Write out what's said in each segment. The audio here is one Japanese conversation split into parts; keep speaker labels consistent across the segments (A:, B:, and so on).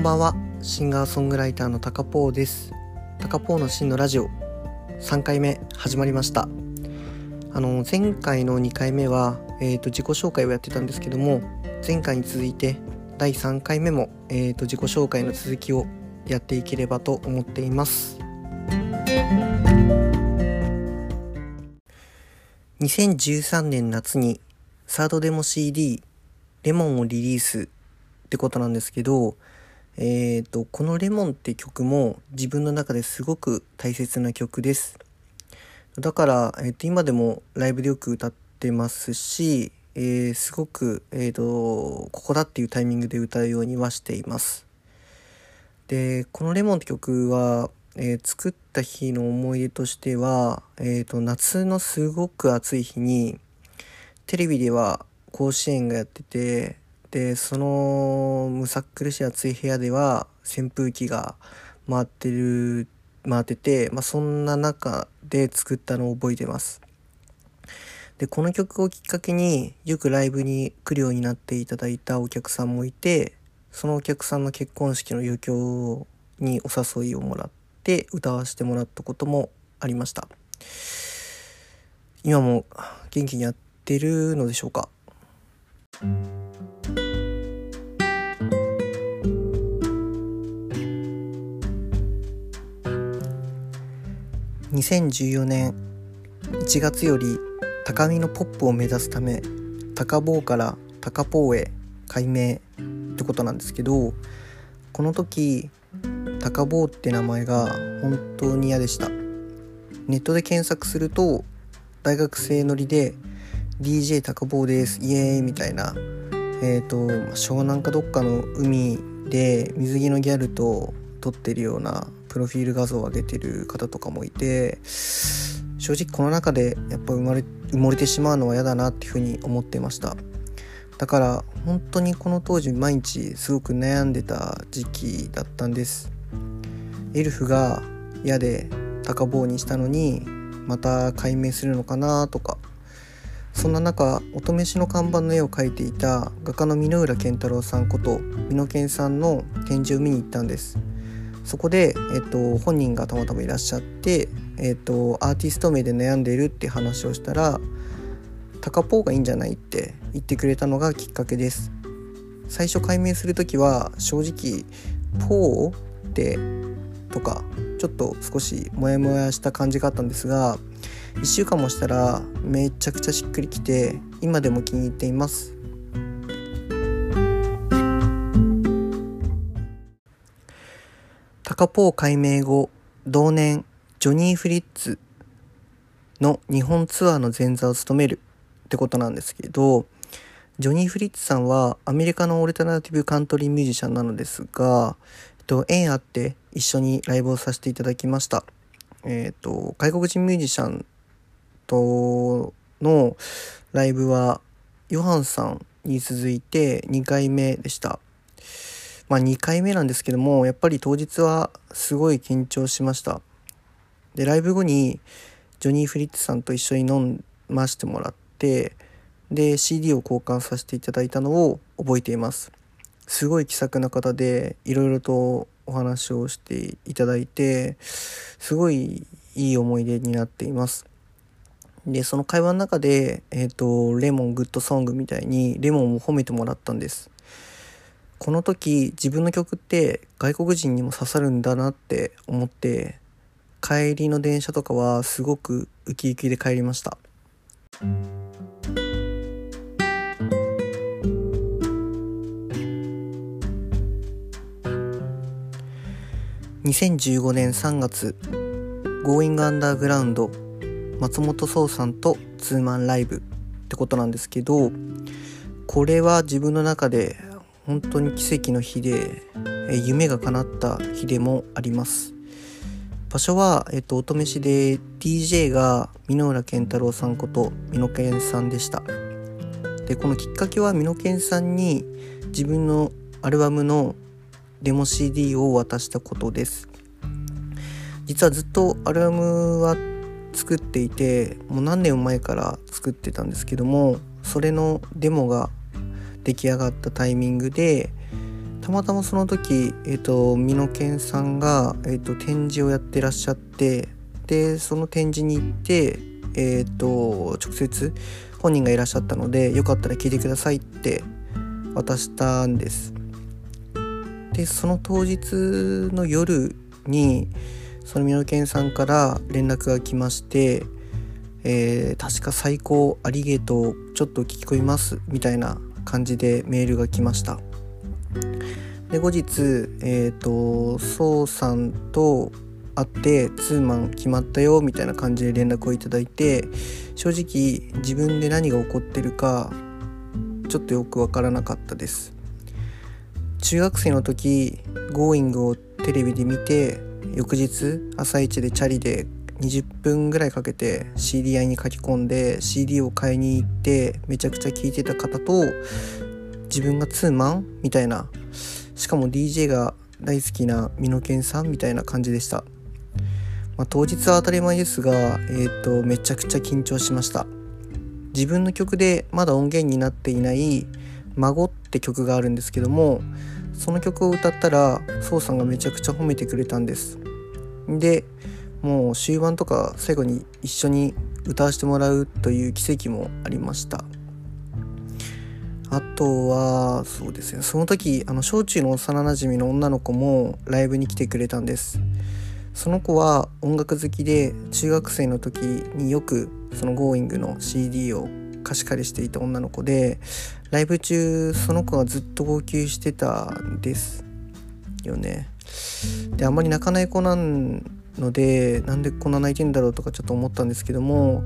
A: んばんは。シンガーソングライターのタカポーです。タカポーの真のラジオ。3回目始まりました。あの前回の2回目は、えーと、自己紹介をやってたんですけども前回に続いて第3回目も、えーと自己紹介の続きをやっていければと思っています。2013年夏にサードデモ CD レモンをリリースってことなんですけど、えっ、ー、と、このレモンって曲も自分の中ですごく大切な曲です。だから、えっ、ー、と、今でもライブでよく歌ってますし、えー、すごく、えっ、と、ここだっていうタイミングで歌うようにはしています。で、このレモンって曲は、え作った日の思い出としては、えっ、と、夏のすごく暑い日に、テレビでは甲子園がやっててでそのむさっ苦しい暑い部屋では扇風機が回ってる回ってて、まあ、そんな中で作ったのを覚えてます。でこの曲をきっかけによくライブに来るようになっていただいたお客さんもいてそのお客さんの結婚式の余興にお誘いをもらって歌わせてもらったこともありました。今も元気にやってるのでしょうか？2014年1月より高みのポップを目指すため高坊から高坊へ改名ってことなんですけどこの時高坊って名前が本当に嫌でした。ネットで検索すると大学生乗りで DJ 高坊ですイエーイみたいなえっ、ー、と湘南かどっかの海で水着のギャルと撮ってるようなプロフィール画像を上げてる方とかもいて正直この中でやっぱ生まれ埋もれてしまうのは嫌だなっていうふうに思ってました。だから本当にこの当時毎日すごく悩んでた時期だったんです。エルフが嫌で高棒にしたのにまた解明するのかなとか。そんな中乙女市の看板の絵を描いていた画家の箕浦健太郎さんこと美濃健さんの展示を見に行ったんです。そこで、えっと、本人がたまたまいらっしゃって、えっと、アーティスト名で悩んでいるって話をしたら「タカポーがいいんじゃない?」って言ってくれたのがきっかけです最初解明する時は正直「ポー?」ってとかちょっと少しモヤモヤした感じがあったんですが1週間もしたらめちゃくちゃしっくりきて今でも気に入っていますカポー改名後同年ジョニー・フリッツの日本ツアーの前座を務めるってことなんですけどジョニー・フリッツさんはアメリカのオルタナティブカントリーミュージシャンなのですが、えっと、縁あって一緒にライブをさせていただきました。えっと、外国人ミュージシャントのライブはヨハンさんに続いて2回目でした。まあ2回目なんですけども、やっぱり当日はすごい緊張しました。で、ライブ後にジョニー・フリッツさんと一緒に飲ましてもらって、で、CD を交換させていただいたのを覚えています。すごい気さくな方で、いろいろとお話をしていただいて、すごいいい思い出になっています。で、その会話の中で、え、ー、と、レモングッドソングみたいにレモンを褒めてもらったんです。この時、自分の曲って外国人にも刺さるんだなって思って、帰りの電車とかはすごくウキウキで帰りました。2015年3月、Going Underground 松本壮さんとツーマンライブってことなんですけどこれは自分の中で本当に奇跡の日で夢が叶った日でもあります。場所は、えっと、乙女市で DJ が箕浦健太郎さんこと美濃健さんでした。でこのきっかけは美濃健さんに自分のアルバムのデモ CD を渡したことです。実はずっとアルバムは作っていてもう何年前から作ってたんですけどもそれのデモが出来上がったタイミングでたまたまその時、えーと、美濃健さんが、えーと、展示をやってらっしゃってでその展示に行って、えーと、直接本人がいらっしゃったのでよかったら聞いてくださいって渡したんです。でその当日の夜にその美濃健さんから連絡が来ましてえー、確か最高ありげとうちょっと聞こえますみたいな感じでメールが来ました。で後日えっ、ー、と宋さんと会ってツーマン決まったよみたいな感じで連絡をいただいて正直自分で何が起こってるかちょっとよくわからなかったです。中学生の時「Going」をテレビで見て翌日朝一でチャリで20分ぐらいかけて CDI に書き込んで CD を買いに行ってめちゃくちゃ聴いてた方と自分がツーマンみたいなしかも DJ が大好きな美濃健さんみたいな感じでした、まあ、当日は当たり前ですが、えーと、めちゃくちゃ緊張しました。自分の曲でまだ音源になっていない「孫」って曲があるんですけどもその曲を歌ったら宋さんがめちゃくちゃ褒めてくれたんです。でもう終盤とか最後に一緒に歌わせてもらうという奇跡もありました。あとはそうですね。その時あの小中の幼なじみの女の子もライブに来てくれたんです。その子は音楽好きで中学生の時によくその Going の CD を貸し借りしていた女の子でライブ中その子がずっと号泣してたんですよね。であんまり泣かない子なんのでなんでこんな泣いてんだろうとかちょっと思ったんですけども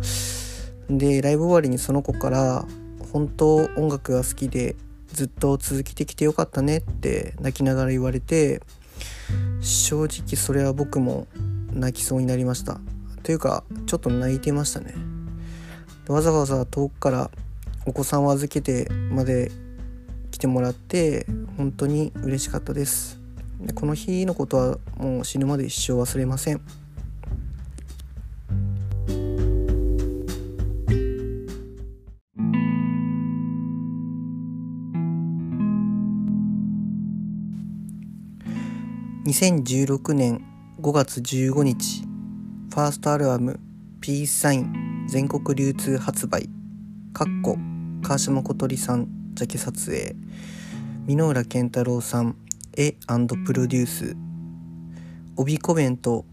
A: でライブ終わりにその子から「本当音楽が好きでずっと続けてきてよかったね」って泣きながら言われて正直それは僕も泣きそうになりました。というかちょっと泣いてましたね。わざわざ遠くからお子さんを預けてまで来てもらって本当に嬉しかったです。この日のことはもう死ぬまで一生忘れません。2016年5月15日ファーストアルバム「ピースサイン」全国流通発売かっこ川島小鳥さんジャケ撮影箕浦健太郎さん絵プロデュース。帯コメント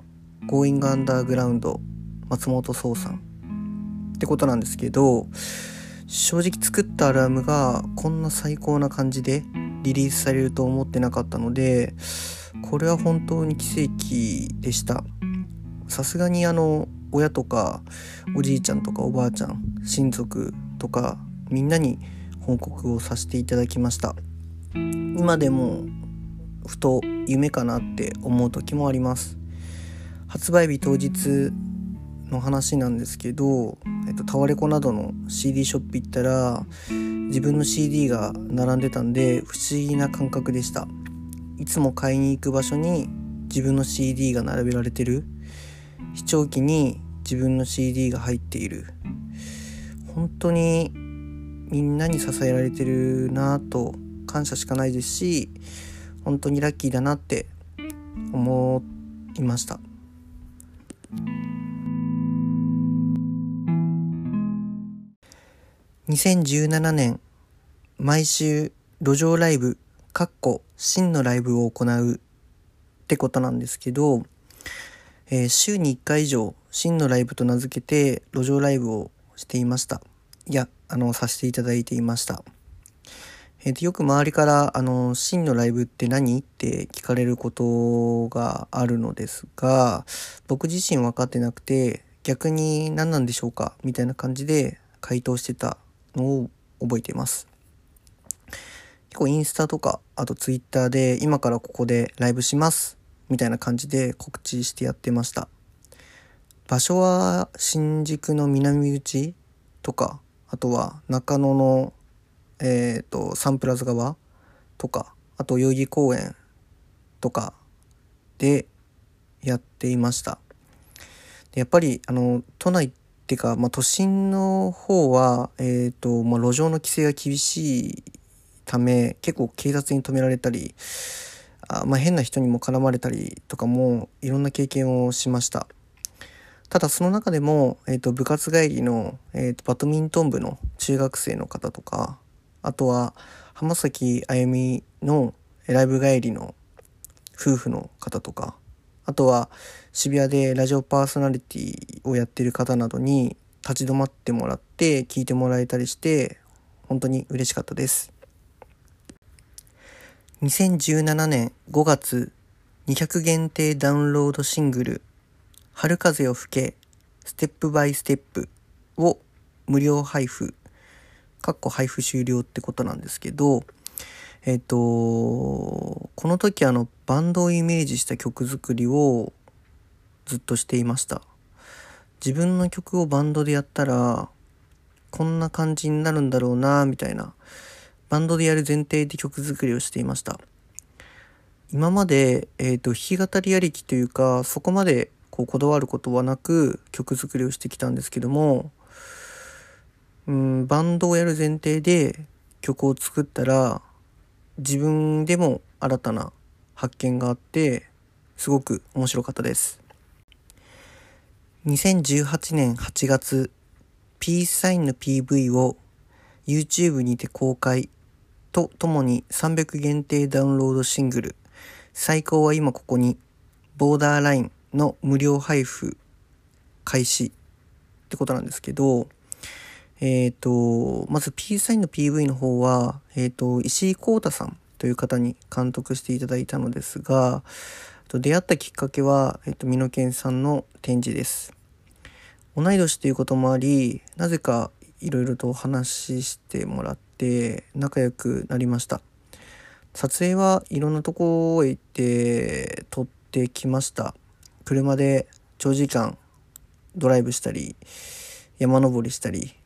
A: Going Underground 松本壮さん。ってことなんですけど正直作ったアルバムがこんな最高な感じでリリースされると思ってなかったのでこれは本当に奇跡でした。さすがにあの親とかおじいちゃんとかおばあちゃん親族とかみんなに報告をさせていただきました。今でもふと夢かなって思う時もあります。発売日当日の話なんですけど、えっと、タワレコなどの CD ショップ行ったら自分の CD が並んでたんで不思議な感覚でした。いつも買いに行く場所に自分の CD が並べられてる。視聴器に自分の CD が入っている。本当にみんなに支えられてるなぁと感謝しかないですし本当にラッキーだなって思いました。2017年毎週路上ライブかっこ真のライブを行うってことなんですけど、えー、週に1回以上真のライブと名付けて路上ライブをしていました。いやあのさせていただいていました。えー、とよく周りから「あの真のライブって何?」って聞かれることがあるのですが僕自身分かってなくて逆に何なんでしょうか？みたいな感じで回答してたのを覚えています。結構インスタとかあとツイッターで今からここでライブしますみたいな感じで告知してやってました場所は新宿の南口とかあとは中野のえっ、ー、とサンプラザ側とかあと代々木公園とかでやっていました。でやっぱりあの都内っていうか、まあ、都心の方は、えーとまあ、路上の規制が厳しいため結構警察に止められたりあ、まあ、変な人にも絡まれたりとかもいろんな経験をしました。ただその中でも、えーと、部活帰りの、えーと、バドミントン部の中学生の方とかあとは浜崎あゆみのライブ帰りの夫婦の方とかあとは渋谷でラジオパーソナリティをやってる方などに立ち止まってもらって聞いてもらえたりして本当に嬉しかったです。2017年5月200限定ダウンロードシングル「春風を吹けステップバイステップ」を無料配布。かっこ配布終了ってことなんですけどえっ、とこの時あのバンドをイメージした曲作りをずっとしていました。自分の曲をバンドでやったらこんな感じになるんだろうなみたいなバンドでやる前提で曲作りをしていました。今まで、えーと、弾き語りありきというかそこまでこうこだわることはなく曲作りをしてきたんですけどもうんバンドをやる前提で曲を作ったら自分でも新たな発見があってすごく面白かったです。2018年8月、ピースサインの PV を YouTube にて公開とともに300限定ダウンロードシングル、最高は今ここに、ボーダーラインの無料配布開始ってことなんですけど、えっ、ー、と、まず P サインの PV の方は、えっ、ー、と、石井幸太さんという方に監督していただいたのですが、出会ったきっかけは、えっと、美濃健さんの展示です。同い年ということもあり、なぜかいろいろとお話ししてもらって仲良くなりました。撮影はいろんなとこへ行って撮ってきました。車で長時間ドライブしたり、山登りしたり、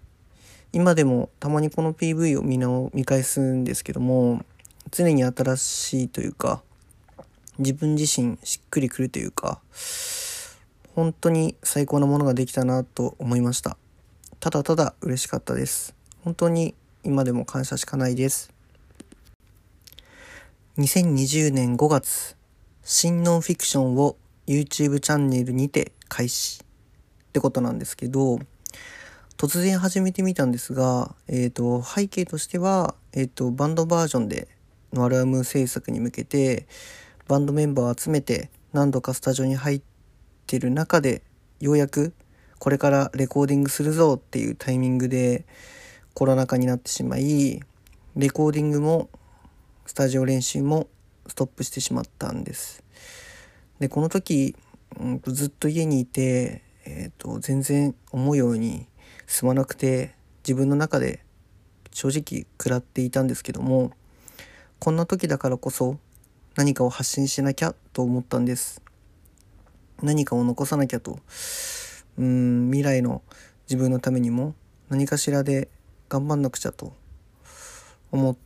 A: 今でもたまにこの PV を見の見返すんですけども、常に新しいというか、自分自身しっくりくるというか本当に最高なものができたなと思いました。ただただ嬉しかったです。本当に今でも感謝しかないです。2020年5月新ノンフィクションを YouTube チャンネルにて開始ってことなんですけど突然始めてみたんですが、えーと、背景としては、えーとバンドバージョンでのアルバム制作に向けてバンドメンバーを集めて何度かスタジオに入ってる中でようやくこれからレコーディングするぞっていうタイミングでコロナ禍になってしまいレコーディングもスタジオ練習もストップしてしまったんです。でこの時、うん、ずっと家にいて、えーと、全然思うように進まなくて自分の中で正直食らっていたんですけどもこんな時だからこそ何かを発信しなきゃと思ったんです。何かを残さなきゃと。うん未来の自分のためにも何かしらで頑張んなくちゃと思っ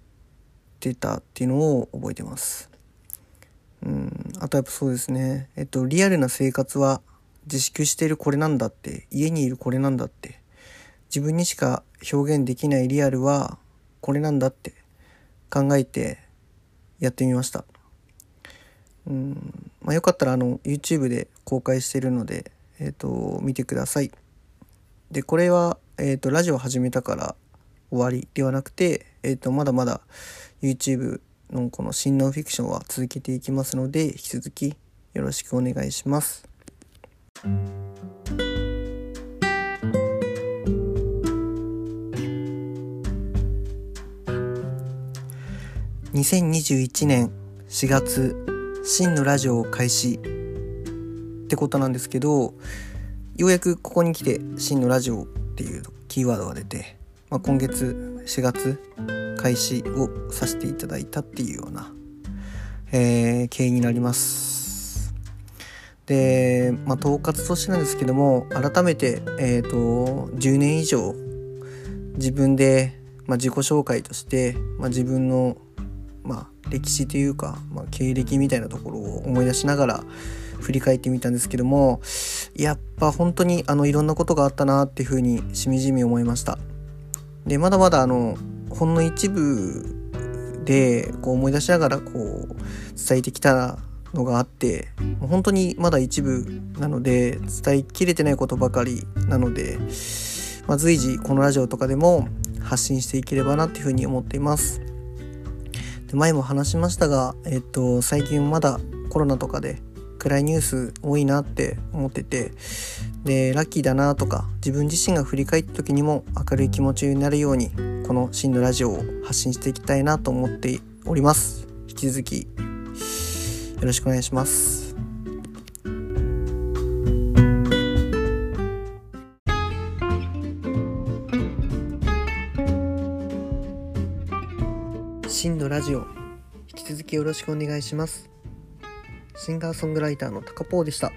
A: てたっていうのを覚えてます。うんあとやっぱそうですね。えっとリアルな生活は自粛しているこれなんだって家にいるこれなんだって自分にしか表現できないリアルはこれなんだって考えてやってみました。うんまあ、よかったらあの YouTube で公開してるので、えーと、見てください。でこれは、えーと、ラジオ始めたから終わりではなくて、えーと、まだまだ YouTube のこの新ノンフィクションは続けていきますので引き続きよろしくお願いします。2021年4月真のラジオを開始。ってことなんですけどようやくここに来て真のラジオっていうキーワードが出て、まあ、今月4月開始をさせていただいたっていうような、えー、経緯になります。で、まあ、統括としてなんですけども改めて、えーと、10年以上自分で、まあ、自己紹介として、まあ、自分のまあ、歴史というか、まあ、経歴みたいなところを思い出しながら振り返ってみたんですけどもやっぱ本当にあのいろんなことがあったなっていうふうにしみじみ思いましたでまだまだあのほんの一部でこう思い出しながらこう伝えてきたのがあってもう本当にまだ一部なので伝えきれてないことばかりなので、まあ、随時このラジオとかでも発信していければなっていうふうに思っています。で前も話しましたが、えっと、最近まだコロナとかで暗いニュース多いなって思っててでラッキーだなとか自分自身が振り返った時にも明るい気持ちになるようにこの真のラジオを発信していきたいなと思っております。引き続きよろしくお願いします。ジオ引き続きよろしくお願いしますシンガーソングライターのタカポーでした。